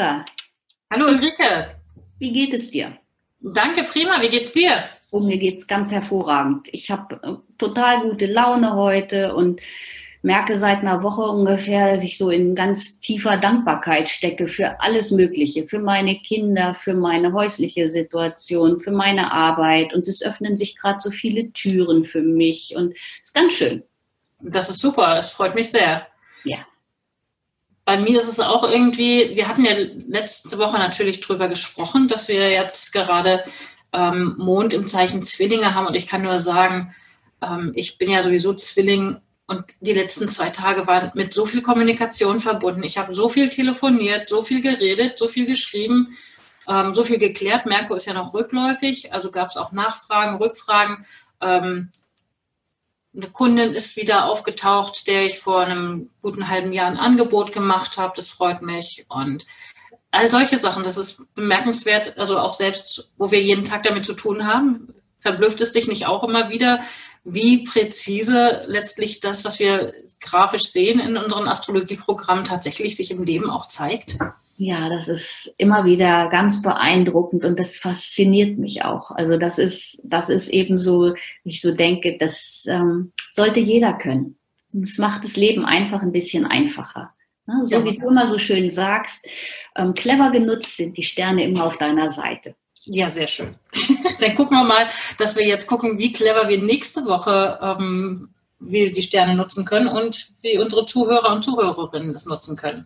Franziska. Hallo Ulrike. Wie geht es dir? Danke, prima. Wie geht's dir? Oh, mir geht's ganz hervorragend. Ich habe äh, total gute Laune heute und merke seit einer Woche ungefähr, dass ich so in ganz tiefer Dankbarkeit stecke für alles Mögliche, für meine Kinder, für meine häusliche Situation, für meine Arbeit. Und es öffnen sich gerade so viele Türen für mich und es ist ganz schön. Das ist super, das freut mich sehr. Ja. Bei mir ist es auch irgendwie, wir hatten ja letzte Woche natürlich drüber gesprochen, dass wir jetzt gerade ähm, Mond im Zeichen Zwillinge haben und ich kann nur sagen, ähm, ich bin ja sowieso Zwilling und die letzten zwei Tage waren mit so viel Kommunikation verbunden. Ich habe so viel telefoniert, so viel geredet, so viel geschrieben, ähm, so viel geklärt. Merkur ist ja noch rückläufig, also gab es auch Nachfragen, Rückfragen. Ähm, eine Kundin ist wieder aufgetaucht, der ich vor einem guten halben Jahr ein Angebot gemacht habe. Das freut mich. Und all solche Sachen, das ist bemerkenswert. Also auch selbst, wo wir jeden Tag damit zu tun haben, verblüfft es dich nicht auch immer wieder, wie präzise letztlich das, was wir grafisch sehen in unseren Astrologieprogrammen, tatsächlich sich im Leben auch zeigt? Ja, das ist immer wieder ganz beeindruckend und das fasziniert mich auch. Also das ist, das ist eben so, ich so denke, das ähm, sollte jeder können. Es macht das Leben einfach ein bisschen einfacher. Ne? So wie du immer so schön sagst, ähm, clever genutzt sind die Sterne immer auf deiner Seite. Ja, sehr schön. Dann gucken wir mal, dass wir jetzt gucken, wie clever wir nächste Woche ähm, wir die Sterne nutzen können und wie unsere Zuhörer und Zuhörerinnen das nutzen können.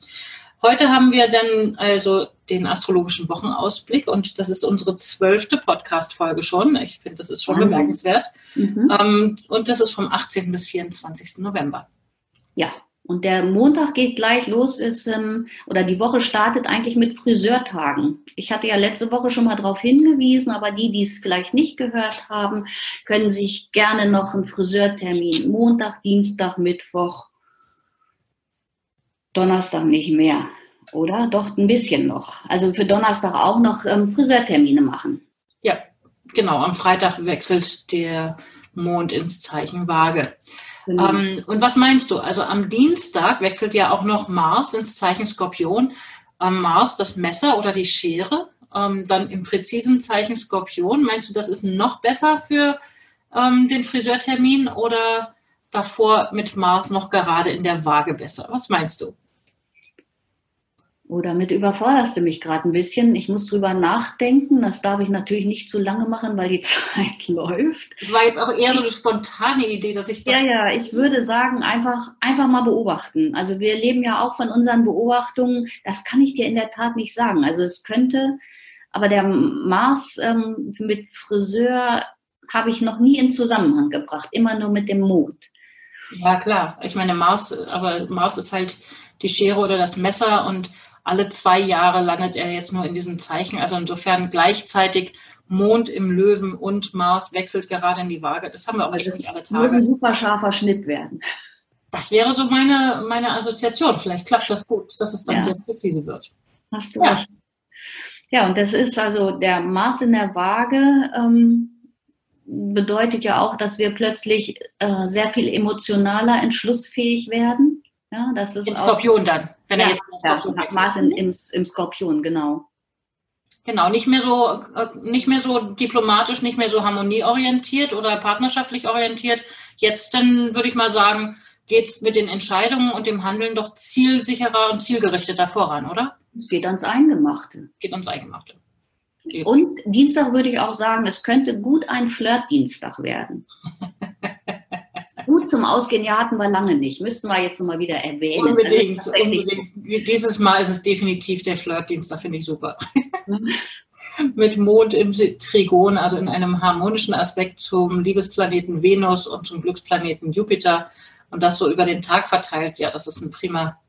Heute haben wir dann also den astrologischen Wochenausblick und das ist unsere zwölfte Podcast-Folge schon. Ich finde, das ist schon mhm. bemerkenswert. Mhm. Ähm, und das ist vom 18. bis 24. November. Ja, und der Montag geht gleich los, ist, ähm, oder die Woche startet eigentlich mit Friseurtagen. Ich hatte ja letzte Woche schon mal darauf hingewiesen, aber die, die es vielleicht nicht gehört haben, können sich gerne noch einen Friseurtermin Montag, Dienstag, Mittwoch, Donnerstag nicht mehr, oder? Doch ein bisschen noch. Also für Donnerstag auch noch ähm, Friseurtermine machen. Ja, genau. Am Freitag wechselt der Mond ins Zeichen Waage. Genau. Ähm, und was meinst du? Also am Dienstag wechselt ja auch noch Mars ins Zeichen Skorpion. Ähm, Mars das Messer oder die Schere. Ähm, dann im präzisen Zeichen Skorpion. Meinst du, das ist noch besser für ähm, den Friseurtermin oder davor mit Mars noch gerade in der Waage besser? Was meinst du? Oh, damit überforderst du mich gerade ein bisschen. Ich muss drüber nachdenken. Das darf ich natürlich nicht zu lange machen, weil die Zeit läuft. Das war jetzt auch eher so eine spontane Idee, dass ich. Ja, ja, ich würde sagen, einfach, einfach mal beobachten. Also wir leben ja auch von unseren Beobachtungen. Das kann ich dir in der Tat nicht sagen. Also es könnte, aber der Mars ähm, mit Friseur habe ich noch nie in Zusammenhang gebracht. Immer nur mit dem Mond. Ja, klar. Ich meine, Mars, aber Mars ist halt die Schere oder das Messer und alle zwei Jahre landet er jetzt nur in diesem Zeichen. Also insofern gleichzeitig Mond im Löwen und Mars wechselt gerade in die Waage. Das haben wir auch echt nicht alle Tage. Muss ein super scharfer Schnitt werden. Das wäre so meine, meine Assoziation. Vielleicht klappt das gut, dass es dann ja. sehr präzise wird. Hast du ja. recht. Ja, und das ist also der Mars in der Waage ähm, bedeutet ja auch, dass wir plötzlich äh, sehr viel emotionaler entschlussfähig werden. Ja, das ist Im Skorpion dann, wenn ja, er jetzt ja, Mars im, im Skorpion, genau. Genau, nicht mehr so, äh, nicht mehr so diplomatisch, nicht mehr so harmonieorientiert oder partnerschaftlich orientiert. Jetzt dann würde ich mal sagen, geht es mit den Entscheidungen und dem Handeln doch zielsicherer und zielgerichteter voran, oder? Es geht ans Eingemachte. Geht ans Eingemachte. Und Dienstag würde ich auch sagen, es könnte gut ein Flirt-Dienstag werden. gut zum Ausgehen, ja, hatten wir lange nicht. Müssten wir jetzt mal wieder erwähnen. Unbedingt, also, unbedingt. Dieses Mal ist es definitiv der Flirtdienst, da finde ich super. mit Mond im Trigon, also in einem harmonischen Aspekt zum Liebesplaneten Venus und zum Glücksplaneten Jupiter und das so über den Tag verteilt. Ja, das ist ein prima,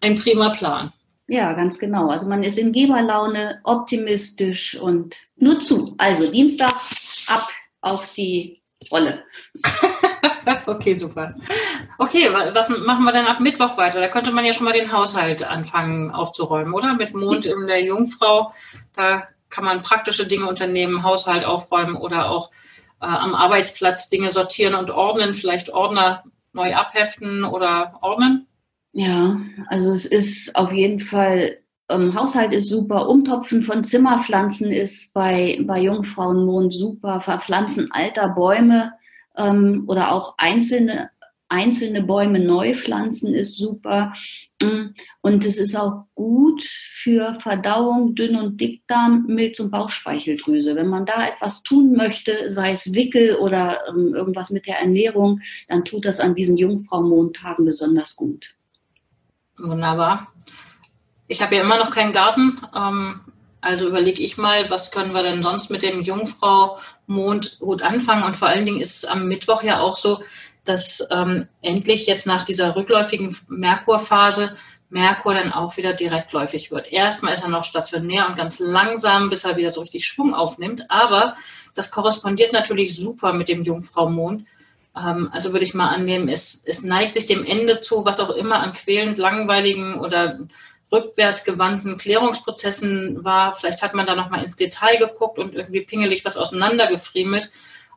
ein prima Plan. Ja, ganz genau. Also man ist in Geberlaune, optimistisch und nur zu. Also Dienstag ab auf die Rolle. okay, super. Okay, was machen wir denn ab Mittwoch weiter? Da könnte man ja schon mal den Haushalt anfangen aufzuräumen, oder? Mit Mond in der Jungfrau. Da kann man praktische Dinge unternehmen, Haushalt aufräumen oder auch äh, am Arbeitsplatz Dinge sortieren und ordnen, vielleicht Ordner neu abheften oder ordnen. Ja, also es ist auf jeden Fall, ähm, Haushalt ist super, Umtopfen von Zimmerpflanzen ist bei, bei Jungfrauenmond super, Verpflanzen alter Bäume ähm, oder auch einzelne, einzelne Bäume neu pflanzen ist super. Mm, und es ist auch gut für Verdauung, Dünn- und Dickdarm, Milz- und Bauchspeicheldrüse. Wenn man da etwas tun möchte, sei es Wickel oder ähm, irgendwas mit der Ernährung, dann tut das an diesen Jungfrau-Mondtagen besonders gut. Wunderbar. Ich habe ja immer noch keinen Garten. Ähm, also überlege ich mal, was können wir denn sonst mit dem Jungfrau-Mond gut anfangen? Und vor allen Dingen ist es am Mittwoch ja auch so, dass ähm, endlich jetzt nach dieser rückläufigen Merkurphase Merkur dann auch wieder direktläufig wird. Erstmal ist er noch stationär und ganz langsam, bis er wieder so richtig Schwung aufnimmt. Aber das korrespondiert natürlich super mit dem Jungfrau-Mond. Ähm, also würde ich mal annehmen, es, es neigt sich dem Ende zu, was auch immer an quälend langweiligen oder rückwärtsgewandten Klärungsprozessen war. Vielleicht hat man da nochmal ins Detail geguckt und irgendwie pingelig was auseinandergefriemelt.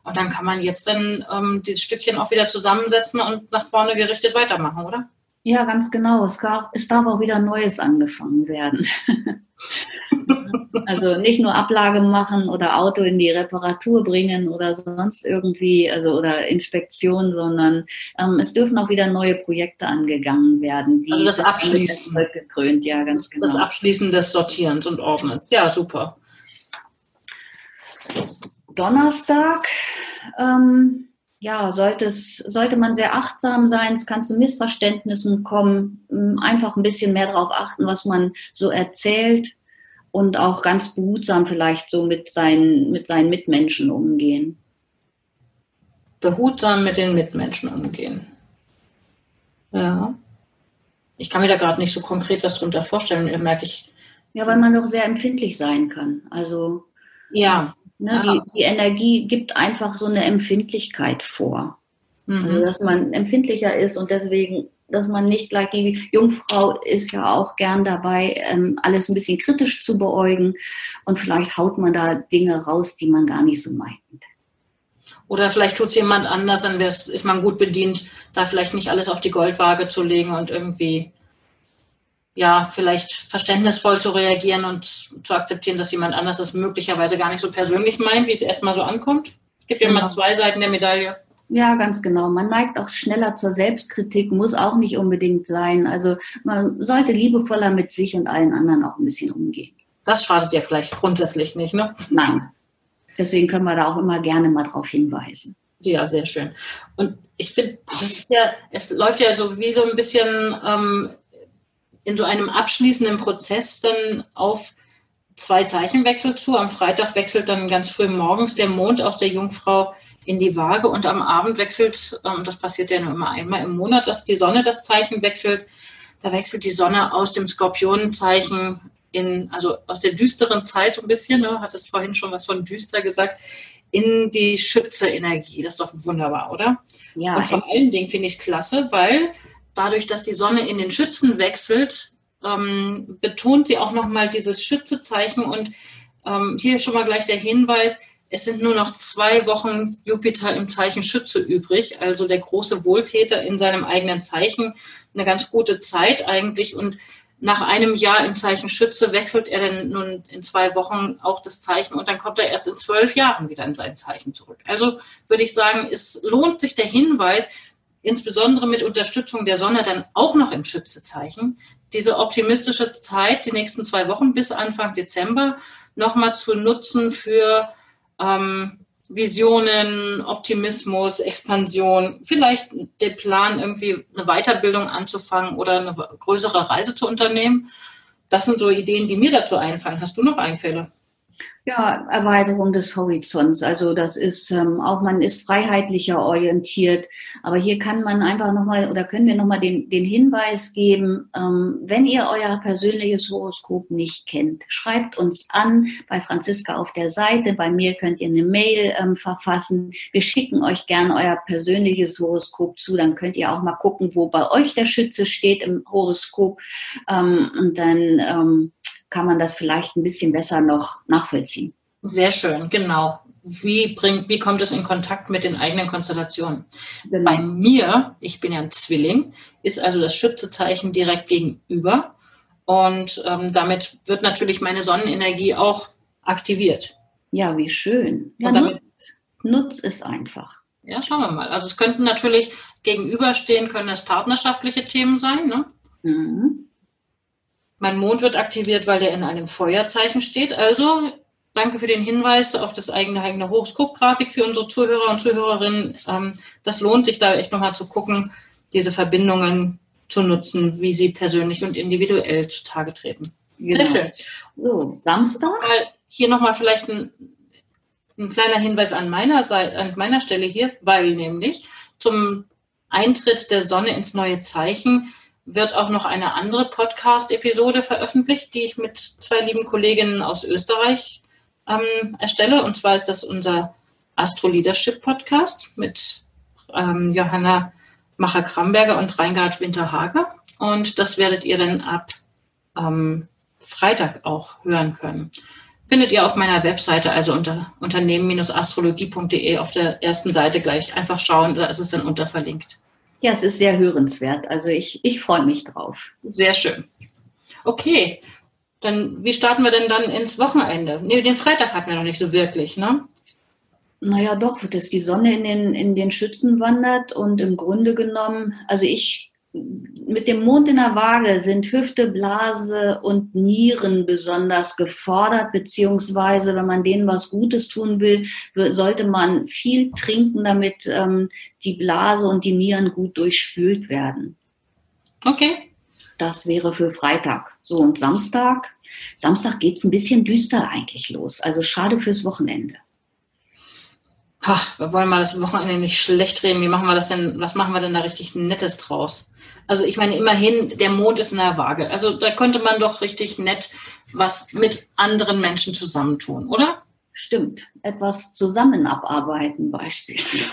Und dann kann man jetzt dann ähm, dieses Stückchen auch wieder zusammensetzen und nach vorne gerichtet weitermachen, oder? Ja, ganz genau. Es, gab, es darf auch wieder Neues angefangen werden. also nicht nur Ablage machen oder Auto in die Reparatur bringen oder sonst irgendwie, also oder Inspektion, sondern ähm, es dürfen auch wieder neue Projekte angegangen werden. also das Abschließen. Gekrönt, ja, ganz das, genau. Das Abschließen des Sortierens und Ordnens. Ja, super. Donnerstag ähm, ja, sollte, es, sollte man sehr achtsam sein, es kann zu Missverständnissen kommen, ähm, einfach ein bisschen mehr darauf achten, was man so erzählt und auch ganz behutsam vielleicht so mit seinen, mit seinen Mitmenschen umgehen. Behutsam mit den Mitmenschen umgehen. Ja. Ich kann mir da gerade nicht so konkret was drunter vorstellen, merke ich. Ja, weil man doch sehr empfindlich sein kann. Also. Ja. Ne, ja. die, die, Energie gibt einfach so eine Empfindlichkeit vor. Mhm. Also, dass man empfindlicher ist und deswegen, dass man nicht gleich, die Jungfrau ist ja auch gern dabei, ähm, alles ein bisschen kritisch zu beäugen und vielleicht haut man da Dinge raus, die man gar nicht so meint. Oder vielleicht tut es jemand anders, dann ist man gut bedient, da vielleicht nicht alles auf die Goldwaage zu legen und irgendwie ja, vielleicht verständnisvoll zu reagieren und zu akzeptieren, dass jemand anders das möglicherweise gar nicht so persönlich meint, wie es erstmal so ankommt. Es gibt ja genau. immer zwei Seiten der Medaille. Ja, ganz genau. Man neigt auch schneller zur Selbstkritik, muss auch nicht unbedingt sein. Also man sollte liebevoller mit sich und allen anderen auch ein bisschen umgehen. Das schadet ja vielleicht grundsätzlich nicht, ne? Nein. Deswegen können wir da auch immer gerne mal drauf hinweisen. Ja, sehr schön. Und ich finde, das ist ja, es läuft ja so wie so ein bisschen ähm, in so einem abschließenden Prozess dann auf zwei Zeichenwechsel zu. Am Freitag wechselt dann ganz früh morgens der Mond aus der Jungfrau in die Waage und am Abend wechselt, ähm, das passiert ja nur immer einmal im Monat, dass die Sonne das Zeichen wechselt. Da wechselt die Sonne aus dem Skorpionenzeichen in, also aus der düsteren Zeit so ein bisschen, ne, hat es vorhin schon was von düster gesagt, in die Schütze-Energie. Das ist doch wunderbar, oder? Ja. Und vor allen Dingen finde ich es klasse, weil dadurch, dass die Sonne in den Schützen wechselt, ähm, betont sie auch nochmal dieses Schützezeichen. Und ähm, hier schon mal gleich der Hinweis, es sind nur noch zwei Wochen Jupiter im Zeichen Schütze übrig, also der große Wohltäter in seinem eigenen Zeichen. Eine ganz gute Zeit eigentlich. Und nach einem Jahr im Zeichen Schütze wechselt er dann nun in zwei Wochen auch das Zeichen und dann kommt er erst in zwölf Jahren wieder in sein Zeichen zurück. Also würde ich sagen, es lohnt sich der Hinweis, insbesondere mit Unterstützung der Sonne dann auch noch im Schützezeichen, diese optimistische Zeit, die nächsten zwei Wochen bis Anfang Dezember, nochmal zu nutzen für ähm, Visionen, Optimismus, Expansion, vielleicht den Plan, irgendwie eine Weiterbildung anzufangen oder eine größere Reise zu unternehmen. Das sind so Ideen, die mir dazu einfallen. Hast du noch Einfälle? Ja, Erweiterung des Horizonts. Also das ist ähm, auch, man ist freiheitlicher orientiert. Aber hier kann man einfach nochmal oder können wir nochmal den, den Hinweis geben, ähm, wenn ihr euer persönliches Horoskop nicht kennt, schreibt uns an bei Franziska auf der Seite. Bei mir könnt ihr eine Mail ähm, verfassen. Wir schicken euch gerne euer persönliches Horoskop zu. Dann könnt ihr auch mal gucken, wo bei euch der Schütze steht im Horoskop. Ähm, und dann ähm, kann man das vielleicht ein bisschen besser noch nachvollziehen. Sehr schön, genau. Wie, bringt, wie kommt es in Kontakt mit den eigenen Konstellationen? Genau. Bei mir, ich bin ja ein Zwilling, ist also das Schützezeichen direkt gegenüber. Und ähm, damit wird natürlich meine Sonnenenergie auch aktiviert. Ja, wie schön. Ja, damit, nutz, nutz es einfach. Ja, schauen wir mal. Also es könnten natürlich gegenüberstehen, können es partnerschaftliche Themen sein. Ne? Mhm. Mein Mond wird aktiviert, weil der in einem Feuerzeichen steht. Also danke für den Hinweis auf das eigene, eigene Horoskop-Grafik für unsere Zuhörer und Zuhörerinnen. Ähm, das lohnt sich da echt nochmal zu gucken, diese Verbindungen zu nutzen, wie sie persönlich und individuell zutage treten. Genau. Sehr schön. So, Samstag. Mal hier nochmal vielleicht ein, ein kleiner Hinweis an meiner Seite, an meiner Stelle hier, weil nämlich zum Eintritt der Sonne ins neue Zeichen wird auch noch eine andere Podcast-Episode veröffentlicht, die ich mit zwei lieben Kolleginnen aus Österreich ähm, erstelle. Und zwar ist das unser Astro Leadership Podcast mit ähm, Johanna Macher-Kramberger und Reingard Winterhager. Und das werdet ihr dann ab ähm, Freitag auch hören können. Findet ihr auf meiner Webseite, also unter unternehmen-astrologie.de auf der ersten Seite gleich einfach schauen, da ist es dann unterverlinkt. Ja, es ist sehr hörenswert. Also ich, ich freue mich drauf. Sehr schön. Okay, dann wie starten wir denn dann ins Wochenende? Nee, den Freitag hatten wir noch nicht so wirklich, ne? Naja, doch, dass die Sonne in den, in den Schützen wandert und im Grunde genommen, also ich mit dem Mond in der Waage sind Hüfte, Blase und Nieren besonders gefordert, beziehungsweise wenn man denen was Gutes tun will, sollte man viel trinken, damit ähm, die Blase und die Nieren gut durchspült werden. Okay. Das wäre für Freitag. So, und Samstag? Samstag geht es ein bisschen düster eigentlich los. Also schade fürs Wochenende. Ach, wir wollen mal das Wochenende nicht schlecht reden. Wie machen wir das denn? Was machen wir denn da richtig Nettes draus? Also ich meine, immerhin, der Mond ist in der Waage. Also da könnte man doch richtig nett was mit anderen Menschen zusammentun, oder? Stimmt. Etwas zusammen abarbeiten beispielsweise.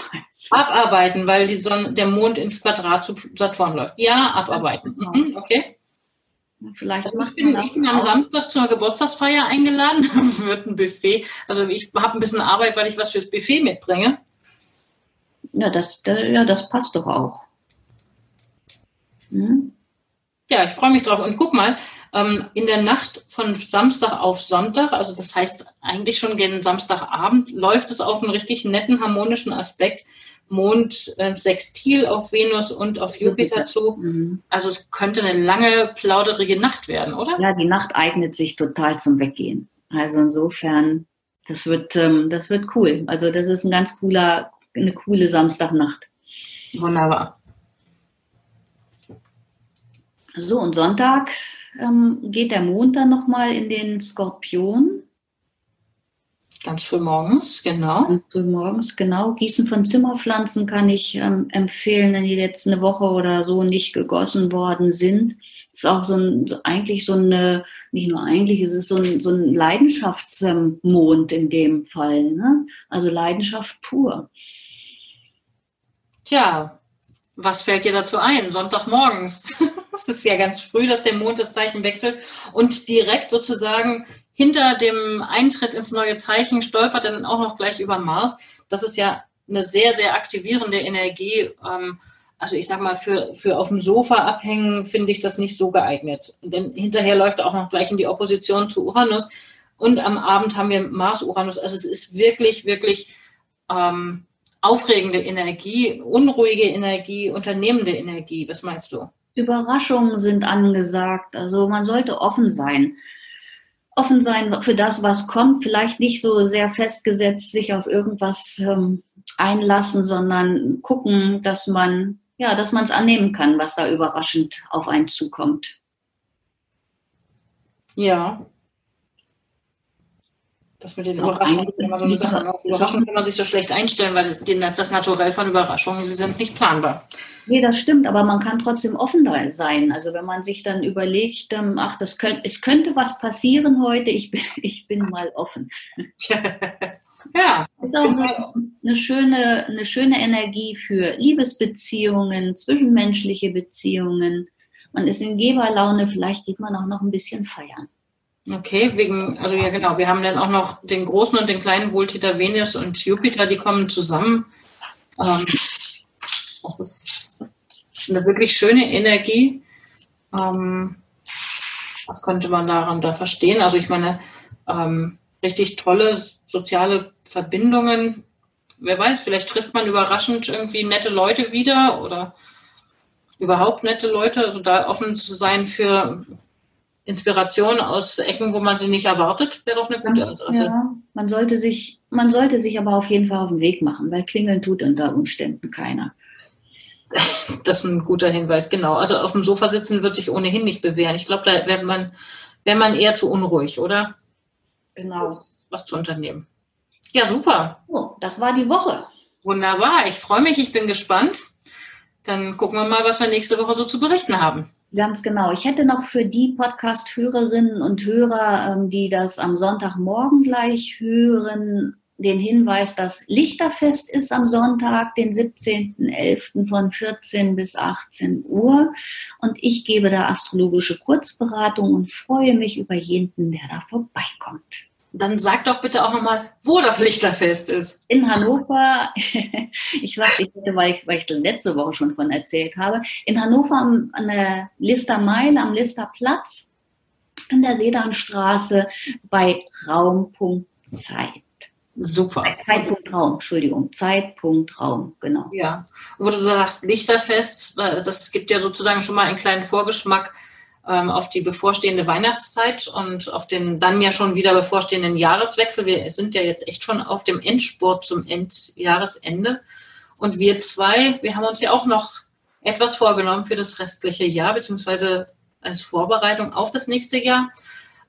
Abarbeiten, weil die Sonne, der Mond ins Quadrat zu Saturn läuft. Ja, abarbeiten. Mhm, okay. Vielleicht also ich, bin, ich bin am Samstag zur Geburtstagsfeier eingeladen. Wird ein Buffet. Also ich habe ein bisschen Arbeit, weil ich was fürs Buffet mitbringe. Ja, das, ja, das passt doch auch. Hm? Ja, ich freue mich drauf. Und guck mal, ähm, in der Nacht von Samstag auf Sonntag, also das heißt eigentlich schon gegen Samstagabend, läuft es auf einen richtig netten harmonischen Aspekt Mond äh, sextil auf Venus und auf Jupiter zu. Mhm. Also es könnte eine lange, plauderige Nacht werden, oder? Ja, die Nacht eignet sich total zum Weggehen. Also insofern, das wird, ähm, das wird cool. Also das ist ein ganz cooler, eine coole Samstagnacht. Wunderbar. So, und Sonntag ähm, geht der Mond dann nochmal in den Skorpion. Ganz früh morgens, genau. Ganz früh morgens, genau. Gießen von Zimmerpflanzen kann ich ähm, empfehlen, wenn die letzte Woche oder so nicht gegossen worden sind. Ist auch so ein, eigentlich so eine, nicht nur eigentlich, es ist so ein, so ein Leidenschaftsmond in dem Fall. Ne? Also Leidenschaft pur. Tja, was fällt dir dazu ein? Sonntagmorgens. Es ist ja ganz früh, dass der Mond das Zeichen wechselt und direkt sozusagen hinter dem Eintritt ins neue Zeichen stolpert dann auch noch gleich über Mars. Das ist ja eine sehr, sehr aktivierende Energie. Ähm, also ich sag mal, für, für auf dem Sofa abhängen finde ich das nicht so geeignet. Denn hinterher läuft er auch noch gleich in die Opposition zu Uranus. Und am Abend haben wir Mars-Uranus. Also es ist wirklich, wirklich ähm, aufregende Energie, unruhige Energie, unternehmende Energie. Was meinst du? Überraschungen sind angesagt. Also man sollte offen sein offen sein für das, was kommt, vielleicht nicht so sehr festgesetzt sich auf irgendwas ähm, einlassen, sondern gucken, dass man ja, dass man es annehmen kann, was da überraschend auf einen zukommt. Ja. Das mit den Überraschungen ist immer so eine Sache. Auf Überraschungen kann man sich so schlecht einstellen, weil das, das Naturell von Überraschungen, sie sind nicht planbar. Nee, das stimmt, aber man kann trotzdem offen sein. Also wenn man sich dann überlegt, ähm, ach, das könnte, es könnte was passieren heute, ich bin, ich bin mal offen. ja. Ist auch eine, eine, schöne, eine schöne Energie für Liebesbeziehungen, zwischenmenschliche Beziehungen. Man ist in Geberlaune, vielleicht geht man auch noch ein bisschen feiern. Okay, wegen, also ja genau, wir haben dann auch noch den großen und den kleinen Wohltäter Venus und Jupiter, die kommen zusammen. Ähm, das ist eine wirklich schöne Energie. Ähm, was könnte man daran da verstehen? Also ich meine, ähm, richtig tolle soziale Verbindungen. Wer weiß, vielleicht trifft man überraschend irgendwie nette Leute wieder oder überhaupt nette Leute. Also da offen zu sein für Inspiration aus Ecken, wo man sie nicht erwartet, wäre doch eine gute Adresse. Ja, man sollte sich, man sollte sich aber auf jeden Fall auf den Weg machen, weil klingeln tut unter Umständen keiner. Das ist ein guter Hinweis, genau. Also auf dem Sofa sitzen wird sich ohnehin nicht bewähren. Ich glaube, da wäre man, wäre man eher zu unruhig, oder? Genau. Was zu unternehmen. Ja, super. Oh, das war die Woche. Wunderbar. Ich freue mich, ich bin gespannt. Dann gucken wir mal, was wir nächste Woche so zu berichten haben. Ganz genau. Ich hätte noch für die Podcast-Hörerinnen und Hörer, ähm, die das am Sonntagmorgen gleich hören, den Hinweis, dass Lichterfest ist am Sonntag, den 17.11. von 14 bis 18 Uhr. Und ich gebe da astrologische Kurzberatung und freue mich über jeden, der da vorbeikommt. Dann sag doch bitte auch nochmal, wo das Lichterfest ist. In Hannover, ich sagte, ich hätte, weil ich, weil ich letzte Woche schon von erzählt habe, in Hannover am, an der Lister Meile, am Lister Platz, in der Sedanstraße bei Raum.zeit. Super. Zeitpunkt Raum, Entschuldigung, Zeitpunkt Raum, genau. Ja, wo du sagst Lichterfest, äh, das gibt ja sozusagen schon mal einen kleinen Vorgeschmack auf die bevorstehende Weihnachtszeit und auf den dann ja schon wieder bevorstehenden Jahreswechsel. Wir sind ja jetzt echt schon auf dem Endspurt zum Endjahresende. Und wir zwei, wir haben uns ja auch noch etwas vorgenommen für das restliche Jahr, beziehungsweise als Vorbereitung auf das nächste Jahr.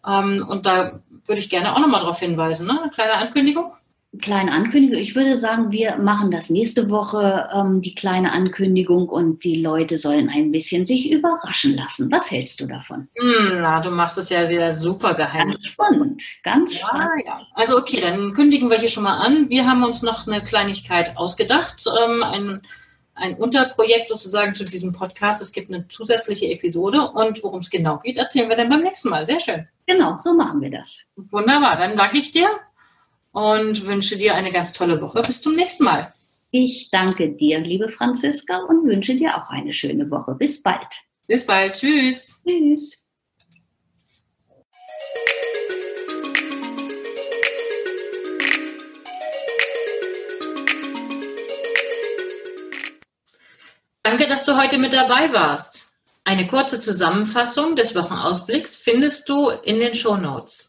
Ähm, und da würde ich gerne auch nochmal darauf hinweisen, ne? eine kleine Ankündigung kleine Ankündigung. Ich würde sagen, wir machen das nächste Woche, ähm, die kleine Ankündigung und die Leute sollen ein bisschen sich überraschen lassen. Was hältst du davon? Hm, na, du machst es ja wieder super geheim. Ganz spannend, ganz ja, spannend. Ja. Also okay, dann kündigen wir hier schon mal an. Wir haben uns noch eine Kleinigkeit ausgedacht, ähm, ein, ein Unterprojekt sozusagen zu diesem Podcast. Es gibt eine zusätzliche Episode und worum es genau geht, erzählen wir dann beim nächsten Mal. Sehr schön. Genau, so machen wir das. Wunderbar, dann danke ich dir und wünsche dir eine ganz tolle Woche. Bis zum nächsten Mal. Ich danke dir, liebe Franziska, und wünsche dir auch eine schöne Woche. Bis bald. Bis bald. Tschüss. Tschüss. Danke, dass du heute mit dabei warst. Eine kurze Zusammenfassung des Wochenausblicks findest du in den Show Notes.